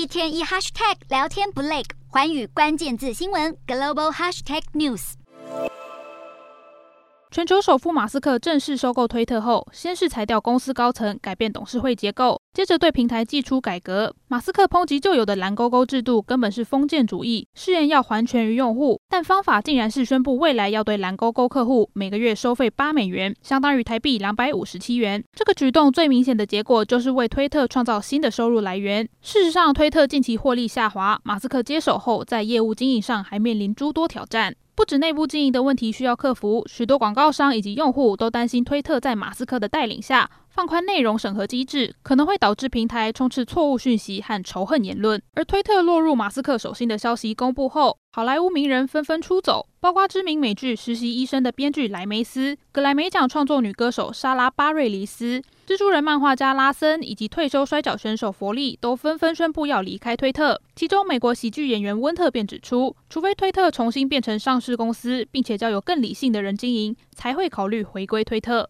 一天一 hashtag 聊天不累，环宇关键字新闻 global hashtag news。全球首富马斯克正式收购推特后，先是裁掉公司高层，改变董事会结构，接着对平台祭出改革。马斯克抨击旧有的蓝勾勾制度根本是封建主义，誓言要还权于用户，但方法竟然是宣布未来要对蓝勾勾客户每个月收费八美元，相当于台币两百五十七元。这个举动最明显的结果就是为推特创造新的收入来源。事实上，推特近期获利下滑，马斯克接手后在业务经营上还面临诸多挑战。不止内部经营的问题需要克服，许多广告商以及用户都担心推特在马斯克的带领下放宽内容审核机制，可能会导致平台充斥错误讯息和仇恨言论。而推特落入马斯克手心的消息公布后，好莱坞名人纷纷出走，包括知名美剧《实习医生》的编剧莱梅斯、格莱美奖创作女歌手莎拉巴瑞黎斯、蜘蛛人漫画家拉森以及退休摔角选手佛利都纷纷宣布要离开推特。其中，美国喜剧演员温特便指出，除非推特重新变成上市公司，并且交由更理性的人经营，才会考虑回归推特。